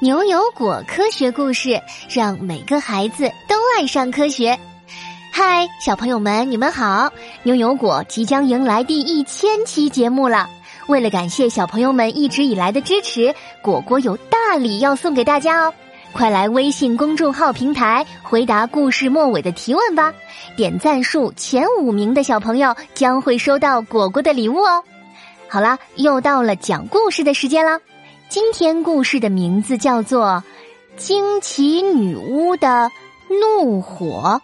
牛油果科学故事，让每个孩子都爱上科学。嗨，小朋友们，你们好！牛油果即将迎来第一千期节目了。为了感谢小朋友们一直以来的支持，果果有大礼要送给大家哦！快来微信公众号平台回答故事末尾的提问吧！点赞数前五名的小朋友将会收到果果的礼物哦。好啦，又到了讲故事的时间了。今天故事的名字叫做《惊奇女巫的怒火》。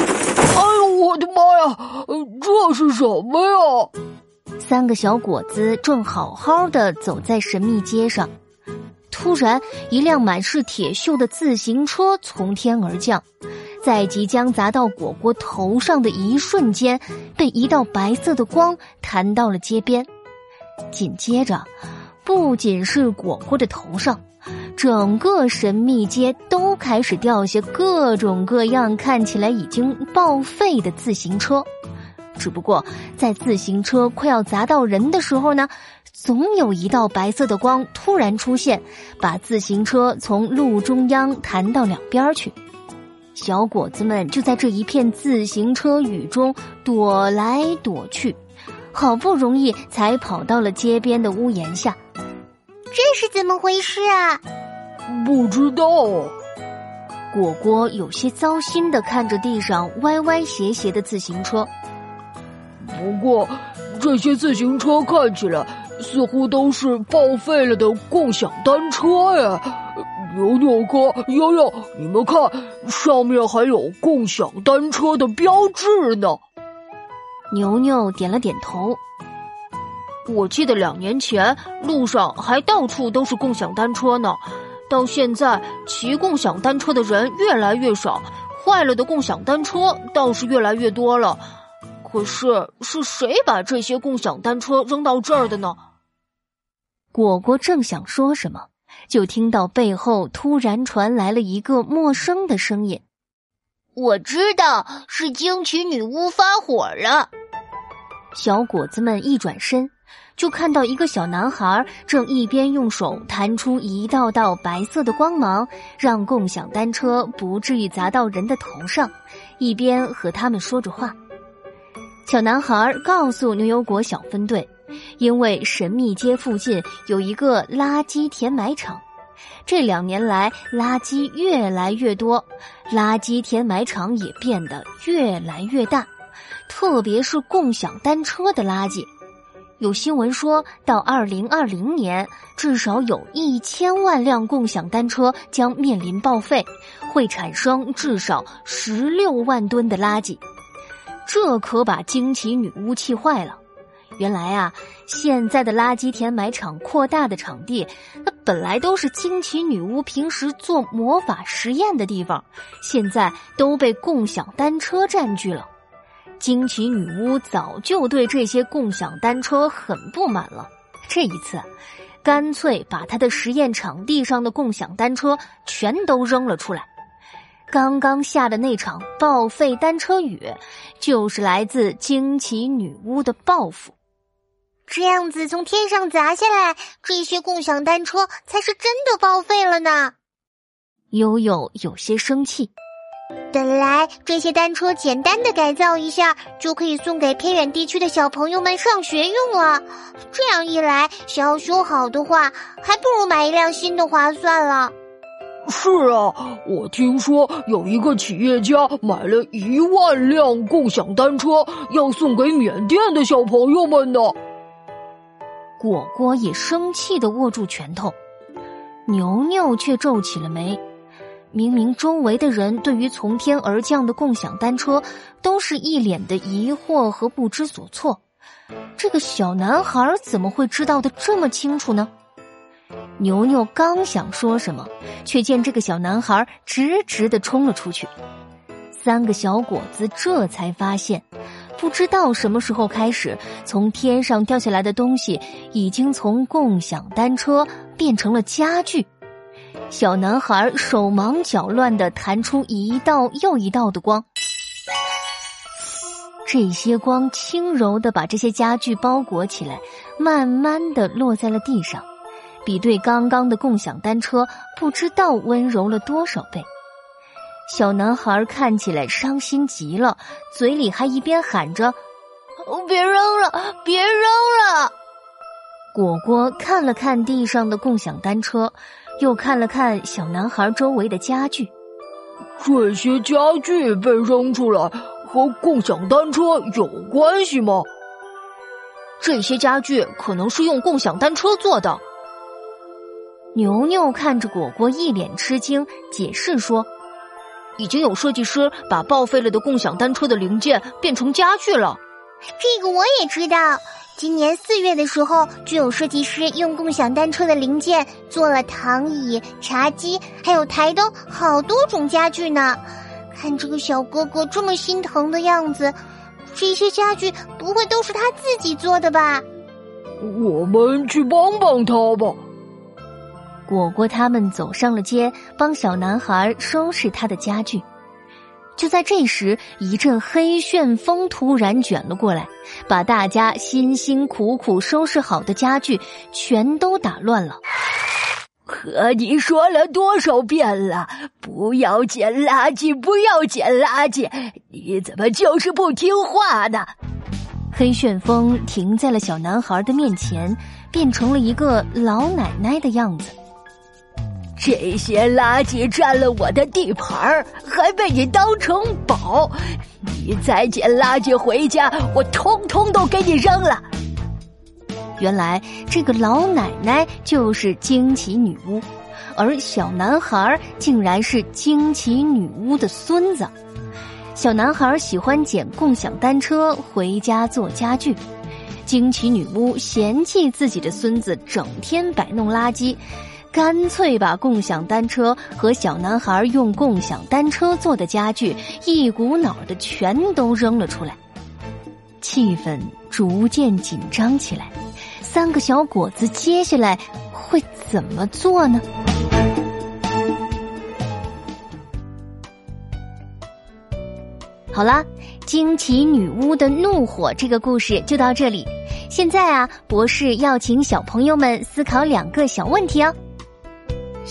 哎呦，我的妈呀！这是什么呀？三个小果子正好好的走在神秘街上，突然，一辆满是铁锈的自行车从天而降，在即将砸到果果头上的一瞬间，被一道白色的光弹到了街边，紧接着。不仅是果果的头上，整个神秘街都开始掉下各种各样看起来已经报废的自行车。只不过在自行车快要砸到人的时候呢，总有一道白色的光突然出现，把自行车从路中央弹到两边去。小伙子们就在这一片自行车雨中躲来躲去，好不容易才跑到了街边的屋檐下。这是怎么回事啊？不知道。果果有些糟心的看着地上歪歪斜斜的自行车。不过，这些自行车看起来似乎都是报废了的共享单车呀。牛牛哥、悠悠，你们看，上面还有共享单车的标志呢。牛牛点了点头。我记得两年前路上还到处都是共享单车呢，到现在骑共享单车的人越来越少，坏了的共享单车倒是越来越多了。可是是谁把这些共享单车扔到这儿的呢？果果正想说什么，就听到背后突然传来了一个陌生的声音：“我知道是惊奇女巫发火了。”小果子们一转身。就看到一个小男孩正一边用手弹出一道道白色的光芒，让共享单车不至于砸到人的头上，一边和他们说着话。小男孩告诉牛油果小分队，因为神秘街附近有一个垃圾填埋场，这两年来垃圾越来越多，垃圾填埋场也变得越来越大，特别是共享单车的垃圾。有新闻说到，二零二零年至少有一千万辆共享单车将面临报废，会产生至少十六万吨的垃圾。这可把惊奇女巫气坏了。原来啊，现在的垃圾填埋场扩大的场地，那本来都是惊奇女巫平时做魔法实验的地方，现在都被共享单车占据了。惊奇女巫早就对这些共享单车很不满了，这一次，干脆把她的实验场地上的共享单车全都扔了出来。刚刚下的那场报废单车雨，就是来自惊奇女巫的报复。这样子从天上砸下来，这些共享单车才是真的报废了呢。悠悠有些生气。本来这些单车简单的改造一下，就可以送给偏远地区的小朋友们上学用了。这样一来，想要修好的话，还不如买一辆新的划算了。是啊，我听说有一个企业家买了一万辆共享单车，要送给缅甸的小朋友们呢。果果也生气的握住拳头，牛牛却皱起了眉。明明周围的人对于从天而降的共享单车都是一脸的疑惑和不知所措，这个小男孩怎么会知道的这么清楚呢？牛牛刚想说什么，却见这个小男孩直直的冲了出去。三个小伙子这才发现，不知道什么时候开始，从天上掉下来的东西已经从共享单车变成了家具。小男孩手忙脚乱的弹出一道又一道的光，这些光轻柔的把这些家具包裹起来，慢慢的落在了地上，比对刚刚的共享单车不知道温柔了多少倍。小男孩看起来伤心极了，嘴里还一边喊着：“别扔了，别扔了！”果果看了看地上的共享单车，又看了看小男孩周围的家具。这些家具被扔出来和共享单车有关系吗？这些家具可能是用共享单车做的。牛牛看着果果一脸吃惊，解释说：“已经有设计师把报废了的共享单车的零件变成家具了。”这个我也知道。今年四月的时候，就有设计师用共享单车的零件做了躺椅、茶几，还有台灯，好多种家具呢。看这个小哥哥这么心疼的样子，这些家具不会都是他自己做的吧？我们去帮帮他吧。果果他们走上了街，帮小男孩收拾他的家具。就在这时，一阵黑旋风突然卷了过来，把大家辛辛苦苦收拾好的家具全都打乱了。和你说了多少遍了，不要捡垃圾，不要捡垃圾！你怎么就是不听话呢？黑旋风停在了小男孩的面前，变成了一个老奶奶的样子。这些垃圾占了我的地盘儿，还被你当成宝。你再捡垃圾回家，我通通都给你扔了。原来这个老奶奶就是惊奇女巫，而小男孩竟然是惊奇女巫的孙子。小男孩喜欢捡共享单车回家做家具，惊奇女巫嫌弃自己的孙子整天摆弄垃圾。干脆把共享单车和小男孩用共享单车做的家具一股脑的全都扔了出来，气氛逐渐紧张起来。三个小果子接下来会怎么做呢？好啦，惊奇女巫的怒火这个故事就到这里。现在啊，博士要请小朋友们思考两个小问题哦。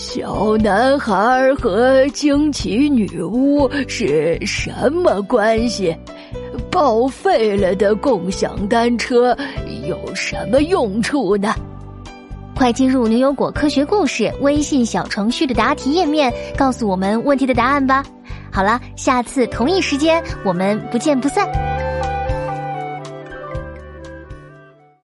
小男孩儿和惊奇女巫是什么关系？报废了的共享单车有什么用处呢？快进入牛油果科学故事微信小程序的答题页面，告诉我们问题的答案吧。好了，下次同一时间我们不见不散。